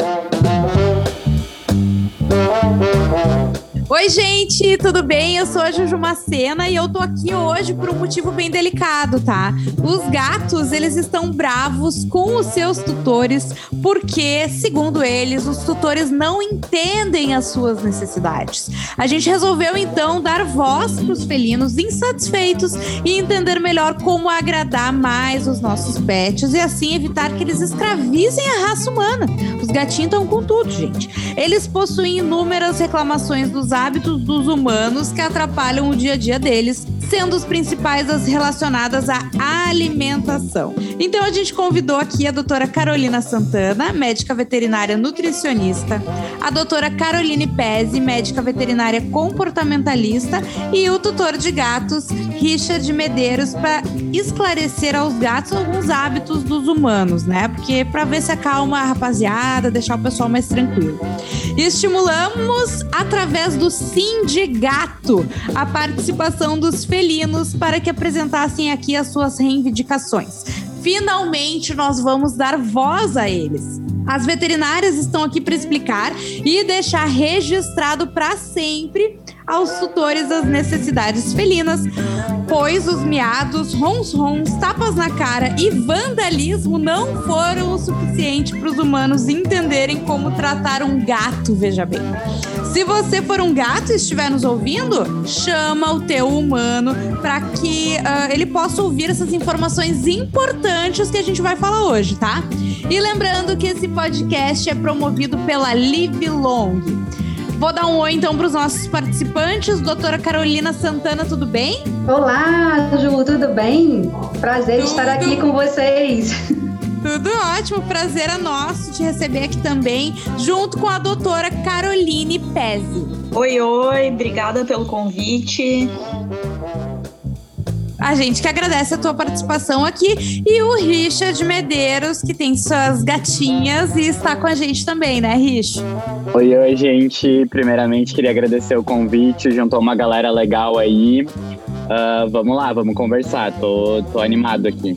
Thank you. Oi, gente, tudo bem? Eu sou a Juju Macena e eu tô aqui hoje por um motivo bem delicado, tá? Os gatos, eles estão bravos com os seus tutores porque, segundo eles, os tutores não entendem as suas necessidades. A gente resolveu então dar voz para os felinos insatisfeitos e entender melhor como agradar mais os nossos pets e assim evitar que eles escravizem a raça humana. Os gatinhos estão com tudo, gente. Eles possuem inúmeras reclamações dos hábitos dos humanos que atrapalham o dia a dia deles, sendo os principais as relacionadas à alimentação. Então a gente convidou aqui a doutora Carolina Santana, médica veterinária nutricionista, a doutora Caroline Pezzi, médica veterinária comportamentalista, e o tutor de gatos, Richard Medeiros, para esclarecer aos gatos alguns hábitos dos humanos, né? Porque para ver se acalma a rapaziada, deixar o pessoal mais tranquilo. E estimulamos através do Sim de Gato a participação dos felinos para que apresentassem aqui as suas reivindicações. Finalmente nós vamos dar voz a eles. As veterinárias estão aqui para explicar e deixar registrado para sempre aos tutores as necessidades felinas, pois os miados, rons-rons, tapas na cara e vandalismo não foram o suficiente para os humanos entenderem como tratar um gato, veja bem. Se você for um gato e estiver nos ouvindo, chama o teu humano para que uh, ele possa ouvir essas informações importantes que a gente vai falar hoje, tá? E lembrando que esse podcast é promovido pela Live Long. Vou dar um oi então para os nossos participantes. Doutora Carolina Santana, tudo bem? Olá, Ju, tudo bem? Prazer tudo. estar aqui com vocês. Tudo ótimo, prazer é nosso te receber aqui também, junto com a doutora Caroline Pezzi. Oi, oi, obrigada pelo convite. A gente que agradece a tua participação aqui e o Richard Medeiros, que tem suas gatinhas e está com a gente também, né, Rich? Oi, oi, gente. Primeiramente, queria agradecer o convite, juntou uma galera legal aí. Uh, vamos lá, vamos conversar. Tô, tô animado aqui.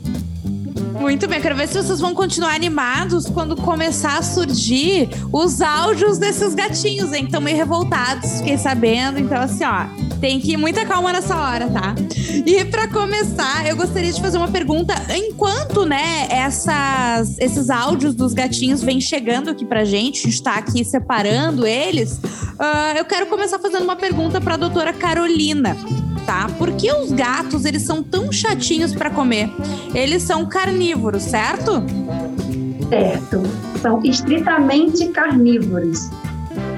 Muito bem, quero ver se vocês vão continuar animados quando começar a surgir os áudios desses gatinhos, hein? Estão meio revoltados, fiquei sabendo. Então, assim, ó, tem que ir muita calma nessa hora, tá? E para começar, eu gostaria de fazer uma pergunta. Enquanto, né, essas, esses áudios dos gatinhos vêm chegando aqui pra gente, a gente tá aqui separando eles, uh, eu quero começar fazendo uma pergunta pra doutora Carolina tá? Por que os gatos eles são tão chatinhos para comer? Eles são carnívoros, certo? Certo. São estritamente carnívoros.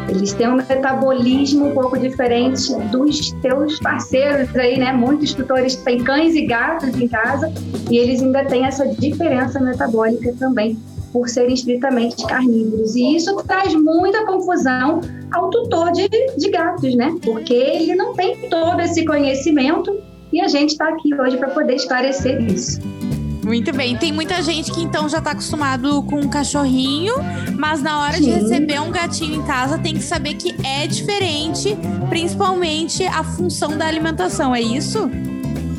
Eles têm um metabolismo um pouco diferente dos seus parceiros aí, né? Muitos tutores têm cães e gatos em casa e eles ainda têm essa diferença metabólica também por serem estritamente carnívoros. E isso traz muita confusão ao tutor de, de gatos, né? Porque ele não tem todo esse conhecimento e a gente está aqui hoje para poder esclarecer isso. Muito bem. Tem muita gente que então já está acostumado com um cachorrinho, mas na hora Sim. de receber um gatinho em casa tem que saber que é diferente, principalmente a função da alimentação, é isso?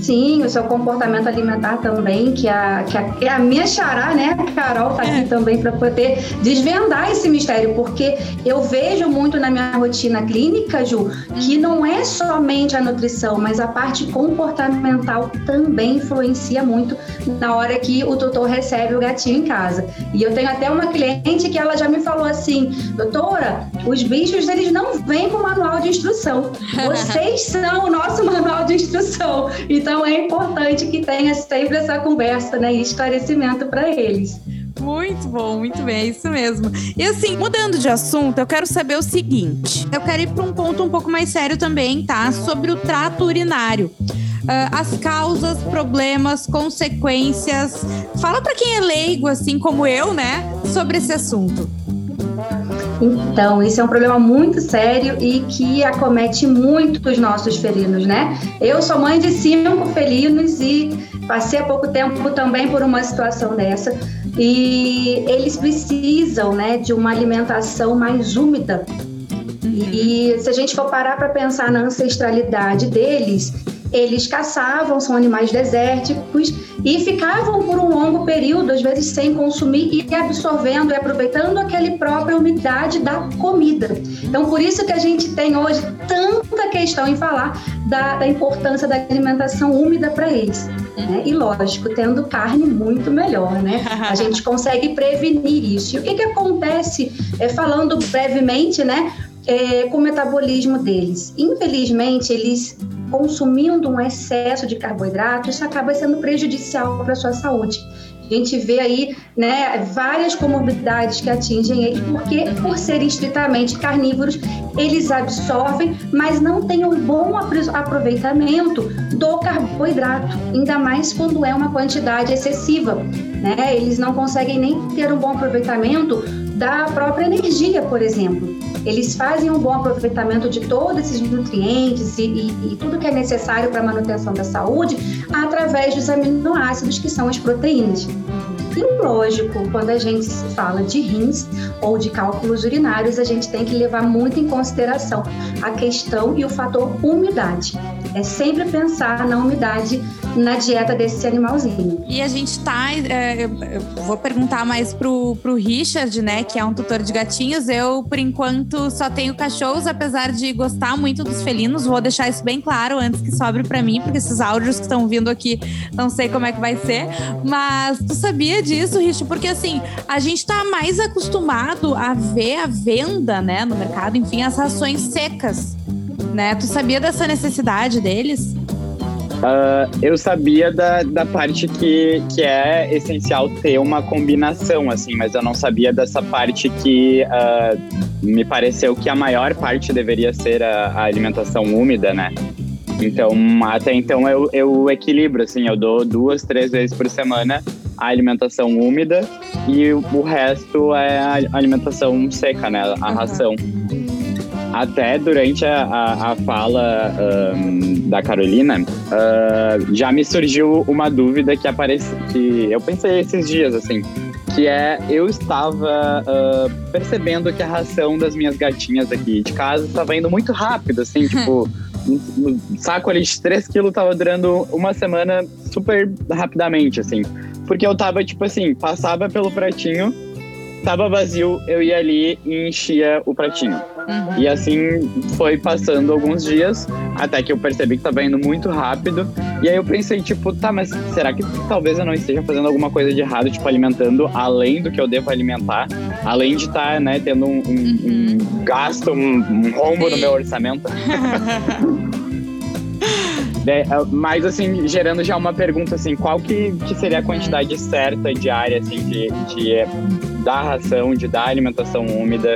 Sim, o seu comportamento alimentar também, que a, que a, é a minha xará, né, a Carol tá aqui é. também para poder desvendar esse mistério, porque eu vejo muito na minha rotina clínica, Ju, que não é somente a nutrição, mas a parte comportamental também influencia muito na hora que o tutor recebe o gatinho em casa. E eu tenho até uma cliente que ela já me falou assim, doutora, os bichos eles não vêm com manual de instrução. Vocês são o nosso manual de instrução. Então então é importante que tenha sempre essa conversa né, e esclarecimento para eles. Muito bom, muito bem, é isso mesmo. E assim, mudando de assunto, eu quero saber o seguinte: eu quero ir para um ponto um pouco mais sério também, tá? Sobre o trato urinário. Uh, as causas, problemas, consequências. Fala para quem é leigo, assim como eu, né, sobre esse assunto. Então, isso é um problema muito sério e que acomete muito os nossos felinos, né? Eu sou mãe de cinco felinos e passei há pouco tempo também por uma situação dessa. E eles precisam, né, de uma alimentação mais úmida. E se a gente for parar para pensar na ancestralidade deles, eles caçavam, são animais desérticos e ficavam por um longo período, às vezes sem consumir e absorvendo e aproveitando aquele próprio umidade da comida. Então, por isso que a gente tem hoje tanta questão em falar da, da importância da alimentação úmida para eles. Né? E lógico, tendo carne muito melhor, né? A gente consegue prevenir isso. E o que, que acontece, é, falando brevemente, né? É, com o metabolismo deles. Infelizmente, eles consumindo um excesso de carboidrato, isso acaba sendo prejudicial para a sua saúde. A gente vê aí né, várias comorbidades que atingem eles, porque por serem estritamente carnívoros, eles absorvem, mas não têm um bom aproveitamento do carboidrato, ainda mais quando é uma quantidade excessiva. Né? Eles não conseguem nem ter um bom aproveitamento da própria energia, por exemplo. Eles fazem um bom aproveitamento de todos esses nutrientes e, e, e tudo que é necessário para a manutenção da saúde através dos aminoácidos, que são as proteínas. Lógico, quando a gente fala de rins ou de cálculos urinários, a gente tem que levar muito em consideração a questão e o fator umidade. É sempre pensar na umidade na dieta desse animalzinho. E a gente tá. É, eu vou perguntar mais pro, pro Richard, né, que é um tutor de gatinhos. Eu, por enquanto, só tenho cachorros, apesar de gostar muito dos felinos. Vou deixar isso bem claro antes que sobre para mim, porque esses áudios que estão vindo aqui, não sei como é que vai ser. Mas tu sabia disso, Richard? Porque assim, a gente tá mais acostumado a ver a venda, né, no mercado, enfim, as rações secas. Né? Tu sabia dessa necessidade deles? Uh, eu sabia da, da parte que, que é essencial ter uma combinação, assim, mas eu não sabia dessa parte que uh, me pareceu que a maior parte deveria ser a, a, alimentação úmida, né? Então, até então eu, eu equilibro, assim, eu dou duas, três vezes por semana a alimentação úmida e o resto é a alimentação seca, né? A ração. Até durante a, a, a fala um, da Carolina, uh, já me surgiu uma dúvida que aparece, que eu pensei esses dias, assim, que é eu estava uh, percebendo que a ração das minhas gatinhas aqui de casa estava indo muito rápido, assim, tipo, um, saco ali de 3 quilos tava durando uma semana super rapidamente, assim. Porque eu tava, tipo assim, passava pelo pratinho, tava vazio, eu ia ali e enchia o pratinho. Uhum. E assim foi passando alguns dias, até que eu percebi que tava indo muito rápido. E aí eu pensei, tipo, tá, mas será que talvez eu não esteja fazendo alguma coisa de errado, tipo, alimentando além do que eu devo alimentar? Além de estar, tá, né, tendo um, um, uhum. um gasto, um, um rombo Sim. no meu orçamento. É, mas assim, gerando já uma pergunta assim, qual que, que seria a quantidade certa diária assim, de, de dar ração, de dar alimentação úmida?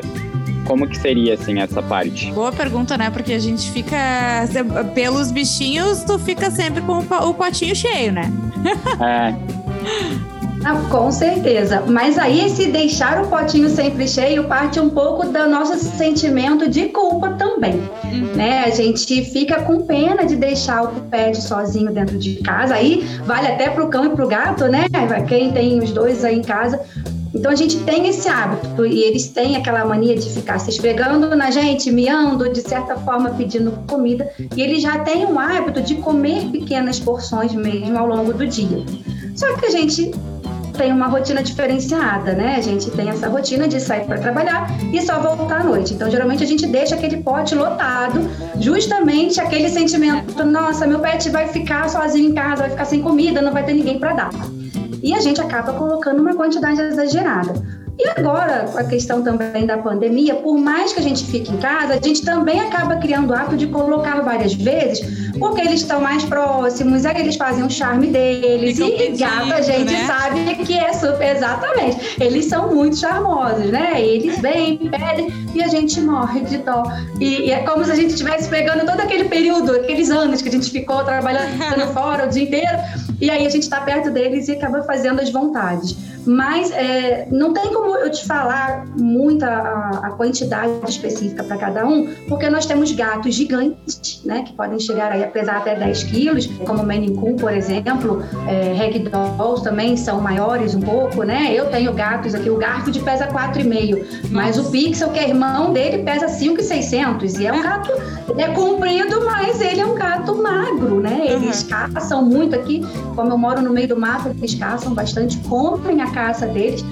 Como que seria, assim, essa parte? Boa pergunta, né? Porque a gente fica... Pelos bichinhos, tu fica sempre com o potinho cheio, né? É. Ah, com certeza. Mas aí, se deixar o potinho sempre cheio, parte um pouco do nosso sentimento de culpa também. Uhum. Né? A gente fica com pena de deixar o pet sozinho dentro de casa. Aí vale até para o cão e para o gato, né? Quem tem os dois aí em casa. Então a gente tem esse hábito e eles têm aquela mania de ficar se esfregando na gente, miando, de certa forma pedindo comida, e eles já têm um hábito de comer pequenas porções mesmo ao longo do dia. Só que a gente tem uma rotina diferenciada, né? A gente tem essa rotina de sair para trabalhar e só voltar à noite. Então, geralmente a gente deixa aquele pote lotado, justamente aquele sentimento, nossa, meu pet vai ficar sozinho em casa, vai ficar sem comida, não vai ter ninguém para dar. E a gente acaba colocando uma quantidade exagerada. E agora, com a questão também da pandemia, por mais que a gente fique em casa, a gente também acaba criando o hábito de colocar várias vezes, porque eles estão mais próximos, aí eles fazem o charme deles. e gato a gente né? sabe que é super. Exatamente. Eles são muito charmosos, né? Eles vêm, pedem e a gente morre de dó. E, e é como se a gente estivesse pegando todo aquele período, aqueles anos que a gente ficou trabalhando fora o dia inteiro, e aí a gente está perto deles e acaba fazendo as vontades. Mas é, não tem como eu te falar muita a, a quantidade específica para cada um, porque nós temos gatos gigantes, né, que podem chegar aí a pesar até 10 quilos, como o Maine Coon, por exemplo, é, Ragdolls também são maiores um pouco, né? Eu tenho gatos aqui, o Garfield pesa 4,5, mas o Pixel, que é irmão dele, pesa 5,600 e é um gato é comprido, mas ele é um gato magro, né? Eles uhum. caçam muito aqui, como eu moro no meio do mato, eles caçam bastante, comprem a caça deles.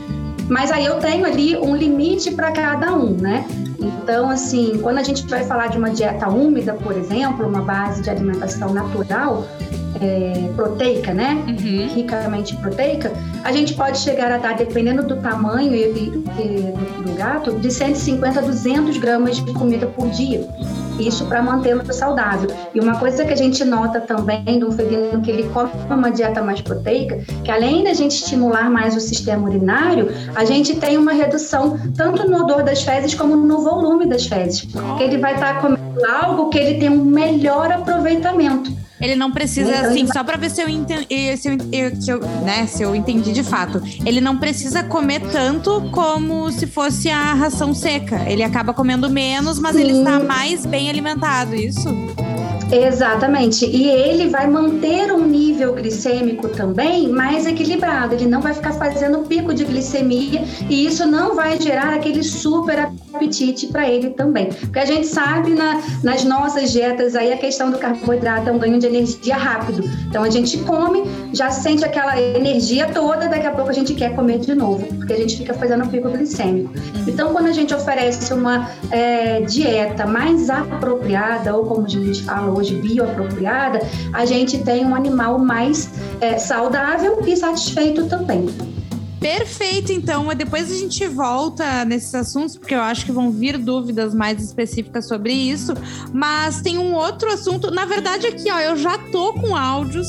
Mas aí eu tenho ali um limite para cada um, né? Então, assim, quando a gente vai falar de uma dieta úmida, por exemplo, uma base de alimentação natural, é, proteica, né? Uhum. Ricamente proteica, a gente pode chegar a dar, dependendo do tamanho e, e, do, gato, de 150 a 200 gramas de comida por dia. Isso para mantê-lo saudável. E uma coisa que a gente nota também do felino que ele come uma dieta mais proteica, que além da gente estimular mais o sistema urinário, a gente tem uma redução tanto no odor das fezes como no volume das fezes, porque ele vai estar tá comendo algo que ele tem um melhor aproveitamento. Ele não precisa, então, assim, só para ver se eu, entendi, se, eu, se, eu, né, se eu entendi de fato. Ele não precisa comer tanto como se fosse a ração seca. Ele acaba comendo menos, mas Sim. ele está mais bem alimentado, isso? Exatamente. E ele vai manter um nível glicêmico também mais equilibrado. Ele não vai ficar fazendo pico de glicemia e isso não vai gerar aquele super apetite para ele também. Porque a gente sabe na, nas nossas dietas aí a questão do carboidrato é um ganho de energia rápido. Então a gente come, já sente aquela energia toda, daqui a pouco a gente quer comer de novo, porque a gente fica fazendo pico glicêmico. Então quando a gente oferece uma é, dieta mais apropriada, ou como a gente fala hoje, bioapropriada, a gente tem um animal mais é, saudável e satisfeito também. Perfeito, então. Depois a gente volta nesses assuntos, porque eu acho que vão vir dúvidas mais específicas sobre isso. Mas tem um outro assunto. Na verdade, aqui, ó, eu já tô com áudios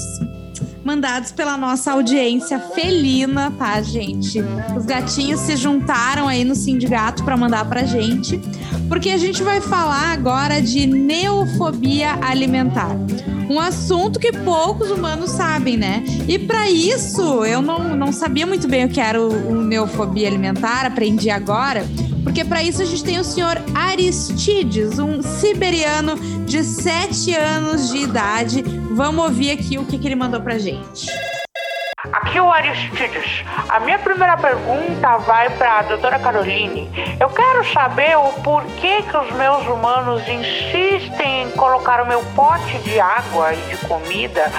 mandados pela nossa audiência felina, tá, gente? Os gatinhos se juntaram aí no sindicato para mandar pra gente, porque a gente vai falar agora de neofobia alimentar. Um assunto que poucos humanos sabem, né? E para isso, eu não, não sabia muito bem o que era o, o neofobia alimentar, aprendi agora. Porque para isso a gente tem o senhor Aristides, um siberiano de 7 anos de idade. Vamos ouvir aqui o que, que ele mandou pra gente. Aqui é o Aristides. A minha primeira pergunta vai para a doutora Caroline. Eu quero saber o porquê que os meus humanos insistem em colocar o meu pote de água e de comida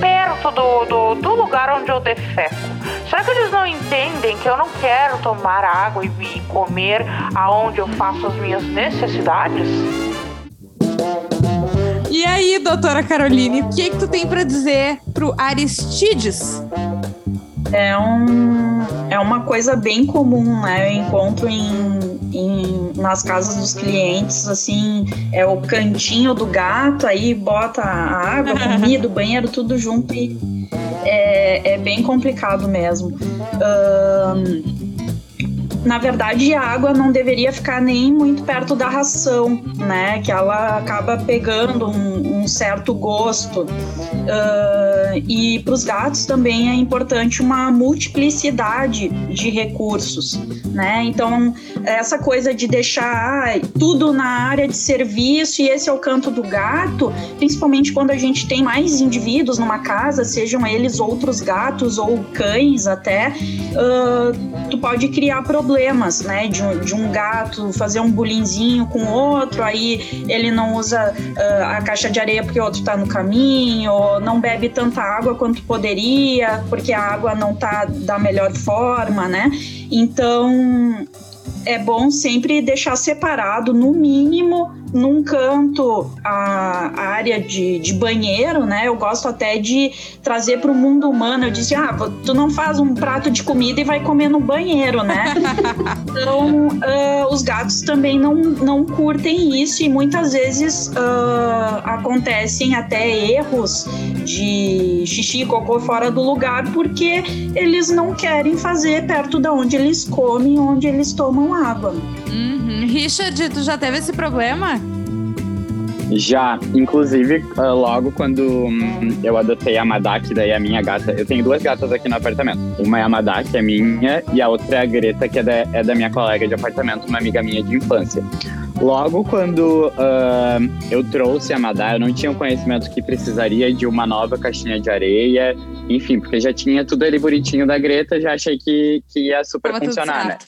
perto do, do, do lugar onde eu defeco. Será que eles não entendem que eu não quero tomar água e, comer aonde eu faço as minhas necessidades? E aí, doutora Caroline, o que, que tu tem para dizer pro Aristides? É, um, é uma coisa bem comum, né? Eu encontro em, em, nas casas dos clientes, assim, é o cantinho do gato, aí bota a água, a comida, o banheiro, tudo junto e é, é bem complicado mesmo. Um, na verdade, a água não deveria ficar nem muito perto da ração, né? Que ela acaba pegando um, um certo gosto. Uh, e para os gatos também é importante uma multiplicidade de recursos, né? Então, essa coisa de deixar ah, tudo na área de serviço e esse é o canto do gato, principalmente quando a gente tem mais indivíduos numa casa, sejam eles outros gatos ou cães até, uh, tu pode criar problemas né? De um, de um gato fazer um bulinzinho com outro, aí ele não usa uh, a caixa de areia porque o outro tá no caminho, ou não bebe tanta água quanto poderia, porque a água não tá da melhor forma, né? Então é bom sempre deixar separado, no mínimo, num canto, a, a área de, de, banheiro, né? Eu gosto até de trazer para o mundo humano. Eu disse, ah, tu não faz um prato de comida e vai comer no banheiro, né? então, uh, os gatos também não, não curtem isso e muitas vezes uh, acontecem até erros de xixi e cocô fora do lugar porque eles não querem fazer perto da onde eles comem, onde eles tomam água. Uhum. Richard, tu já teve esse problema? Já, inclusive, uh, logo quando um, eu adotei a Madak, daí a minha gata. Eu tenho duas gatas aqui no apartamento. Uma é a Madak, que é minha, e a outra é a Greta, que é da, é da minha colega de apartamento, uma amiga minha de infância. Logo quando uh, eu trouxe a Madá, eu não tinha o conhecimento que precisaria de uma nova caixinha de areia, enfim, porque já tinha tudo ali bonitinho da Greta, já achei que, que ia super Tava funcionar, né?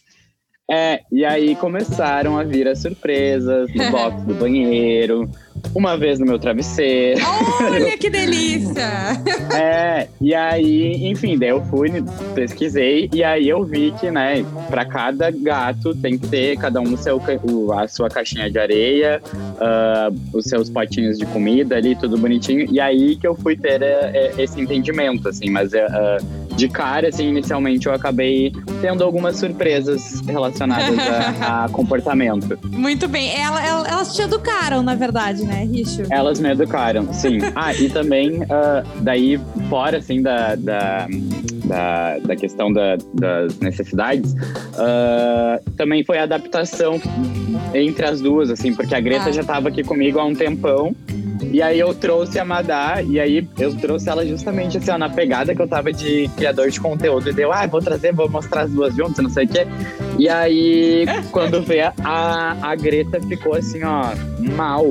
É, e aí começaram a vir as surpresas no box do banheiro, uma vez no meu travesseiro. Olha que delícia! é, e aí, enfim, daí eu fui, pesquisei, e aí eu vi que, né, pra cada gato tem que ter cada um seu, o, a sua caixinha de areia, uh, os seus potinhos de comida ali, tudo bonitinho. E aí que eu fui ter uh, esse entendimento, assim, mas uh, de cara, assim, inicialmente eu acabei tendo algumas surpresas relacionadas a, a comportamento. Muito bem. Ela, ela, elas te educaram, na verdade, né, Richo? Elas me educaram, sim. ah, e também, uh, daí, fora, assim, da, da, da, da questão da, das necessidades, uh, também foi a adaptação entre as duas, assim, porque a Greta ah. já estava aqui comigo há um tempão. E aí eu trouxe a Madá, e aí eu trouxe ela justamente assim, ó, na pegada que eu tava de criador de conteúdo. E deu, ah, vou trazer, vou mostrar as duas juntas, não sei o quê. E aí, quando vê, a, a Greta ficou assim, ó, mal,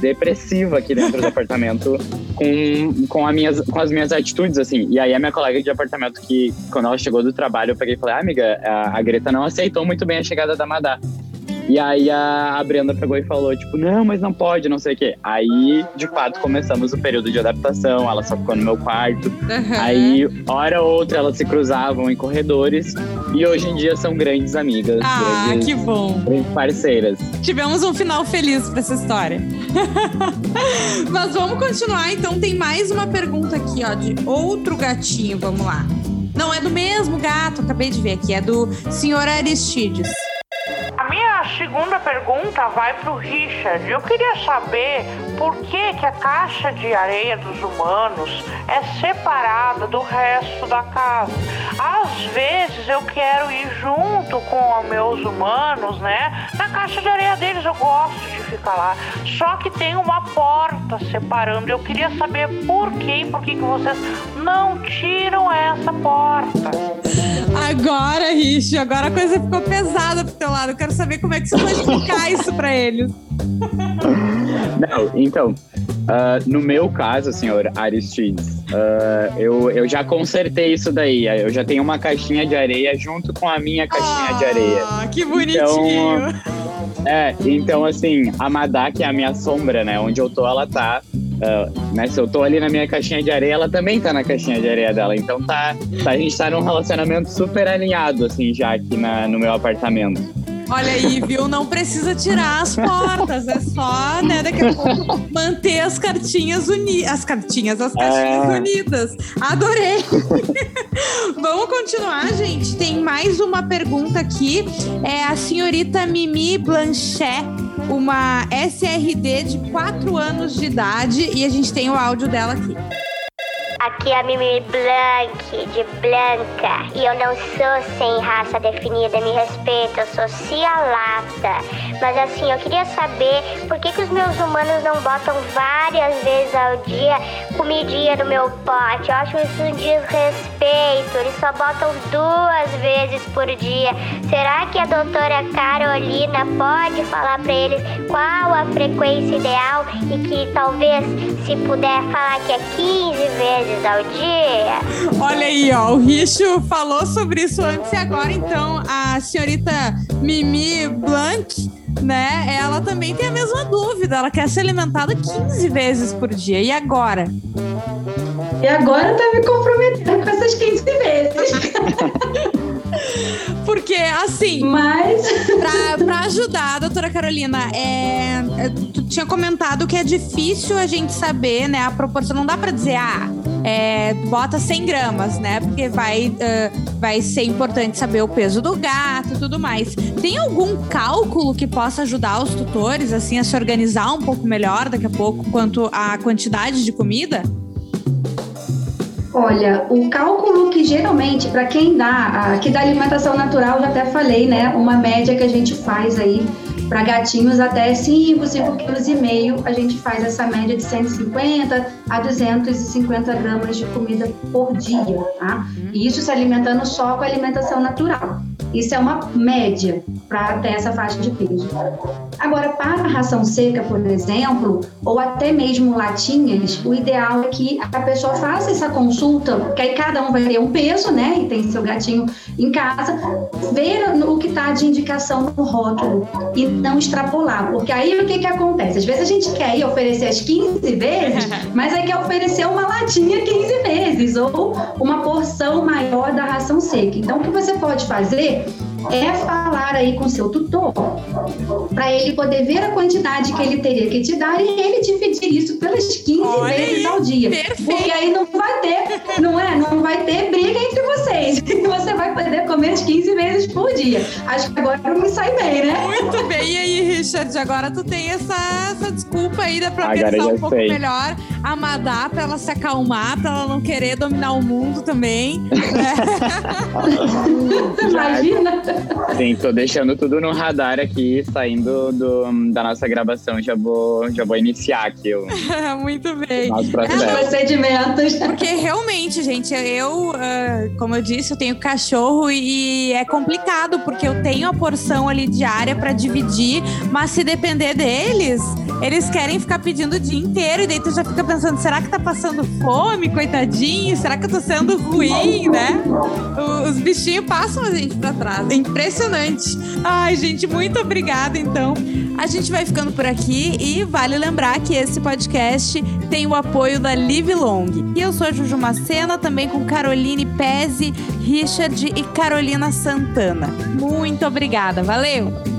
depressiva aqui dentro do apartamento com, com, a minhas, com as minhas atitudes, assim. E aí a minha colega de apartamento, que quando ela chegou do trabalho, eu peguei e falei, ah, amiga, a, a Greta não aceitou muito bem a chegada da Madá. E aí a, a Brenda pegou e falou, tipo, não, mas não pode, não sei o quê. Aí, de fato, começamos o período de adaptação, ela só ficou no meu quarto. Uhum. Aí, hora ou outra, elas se cruzavam em corredores. E hoje em dia são grandes amigas. Ah, grandes, que bom. Grandes parceiras. Tivemos um final feliz pra essa história. mas vamos continuar, então. Tem mais uma pergunta aqui, ó, de outro gatinho. Vamos lá. Não é do mesmo gato, acabei de ver aqui, é do senhor Aristides pergunta vai para o Richard. Eu queria saber por que, que a caixa de areia dos humanos é separada do resto da casa. Às vezes eu quero ir junto com os meus humanos, né? Na caixa de areia deles eu gosto de ficar lá. Só que tem uma porta separando. Eu queria saber por quê por que, que vocês não tiram essa porta. Agora, Rich, agora a coisa ficou pesada pro teu lado. Eu quero saber como é que você vai explicar isso pra eles. Não, então, uh, no meu caso, senhor Aristides, uh, eu, eu já consertei isso daí. Eu já tenho uma caixinha de areia junto com a minha caixinha de areia. Ah, que bonitinho! Então, é, então assim, a Madá, que é a minha sombra, né? Onde eu tô, ela tá Uh, né, se eu tô ali na minha caixinha de areia, ela também tá na caixinha de areia dela. Então tá, tá a gente tá num relacionamento super alinhado, assim, já aqui na, no meu apartamento. Olha aí, viu? Não precisa tirar as portas, é só, né, daqui a pouco manter as cartinhas unidas. As cartinhas, as caixinhas é... unidas. Adorei! Vamos continuar, gente. Tem mais uma pergunta aqui. É a senhorita Mimi Blanchet uma SRD de 4 anos de idade e a gente tem o áudio dela aqui. Aqui é a Mimi Blanc, de Blanca. E eu não sou sem raça definida, me respeita, eu sou cialata. Mas assim, eu queria saber por que, que os meus humanos não botam várias vezes ao dia comidinha no meu pote. Eu acho isso um desrespeito. Eles só botam duas vezes por dia. Será que a doutora Carolina pode falar para eles qual a frequência ideal e que talvez, se puder falar que é 15 vezes ao dia. Olha aí, ó, o Richo falou sobre isso antes e agora, então, a senhorita Mimi Blanc, né, ela também tem a mesma dúvida. Ela quer ser alimentada 15 vezes por dia. E agora? E agora tá me comprometendo com essas 15 vezes. Porque, assim. Mas. Pra, pra ajudar, doutora Carolina, é, é, tu tinha comentado que é difícil a gente saber, né? A proporção. Não dá pra dizer, ah, é, bota 100 gramas, né? Porque vai, uh, vai ser importante saber o peso do gato e tudo mais. Tem algum cálculo que possa ajudar os tutores, assim, a se organizar um pouco melhor daqui a pouco quanto à quantidade de comida? Olha, o cálculo que geralmente, para quem dá, aqui da alimentação natural, já até falei, né? Uma média que a gente faz aí para gatinhos até 5, 5 quilos e meio, a gente faz essa média de 150 a 250 gramas de comida por dia, tá? E isso se alimentando só com alimentação natural. Isso é uma média para ter essa faixa de peso. Agora, para a ração seca, por exemplo, ou até mesmo latinhas, o ideal é que a pessoa faça essa consulta, que aí cada um vai ter um peso, né? E tem seu gatinho em casa, ver o que está de indicação no rótulo e não extrapolar. Porque aí o que, que acontece? Às vezes a gente quer ir oferecer as 15 vezes, mas aí quer oferecer uma latinha 15 vezes ou uma porção maior da ração seca. Então, o que você pode fazer é falar aí com seu tutor para ele poder ver a quantidade que ele teria que te dar e ele dividir isso pelas 15 Olha vezes aí, ao dia. Perfeito. Porque aí não vai ter, não é? Não vai ter briga entre vocês. Você vai poder comer as 15 vezes por dia. Acho que agora eu me sai bem, né? Muito bem. E aí, Richard, agora tu tem essa, essa desculpa aí, dá pra agora pensar um pouco sei. melhor a Madá pra ela se acalmar, pra ela não querer dominar o mundo também. Imagina! Sim, tô deixando tudo no radar aqui, saindo do, da nossa gravação. Já vou, já vou iniciar aqui o Muito bem. processo. É, procedimentos. Porque realmente, gente, eu, uh, como eu disse, eu tenho cachorro e é complicado, porque eu tenho a porção ali diária para dividir, mas se depender deles, eles querem ficar pedindo o dia inteiro, e daí tu já fica pensando, será que tá passando fome, coitadinho? Será que eu tô sendo ruim, né? Os bichinhos passam a gente pra trás impressionante. Ai, gente, muito obrigada, então. A gente vai ficando por aqui e vale lembrar que esse podcast tem o apoio da Live Long. E eu sou a Juju Macena, também com Caroline Pezzi, Richard e Carolina Santana. Muito obrigada, valeu!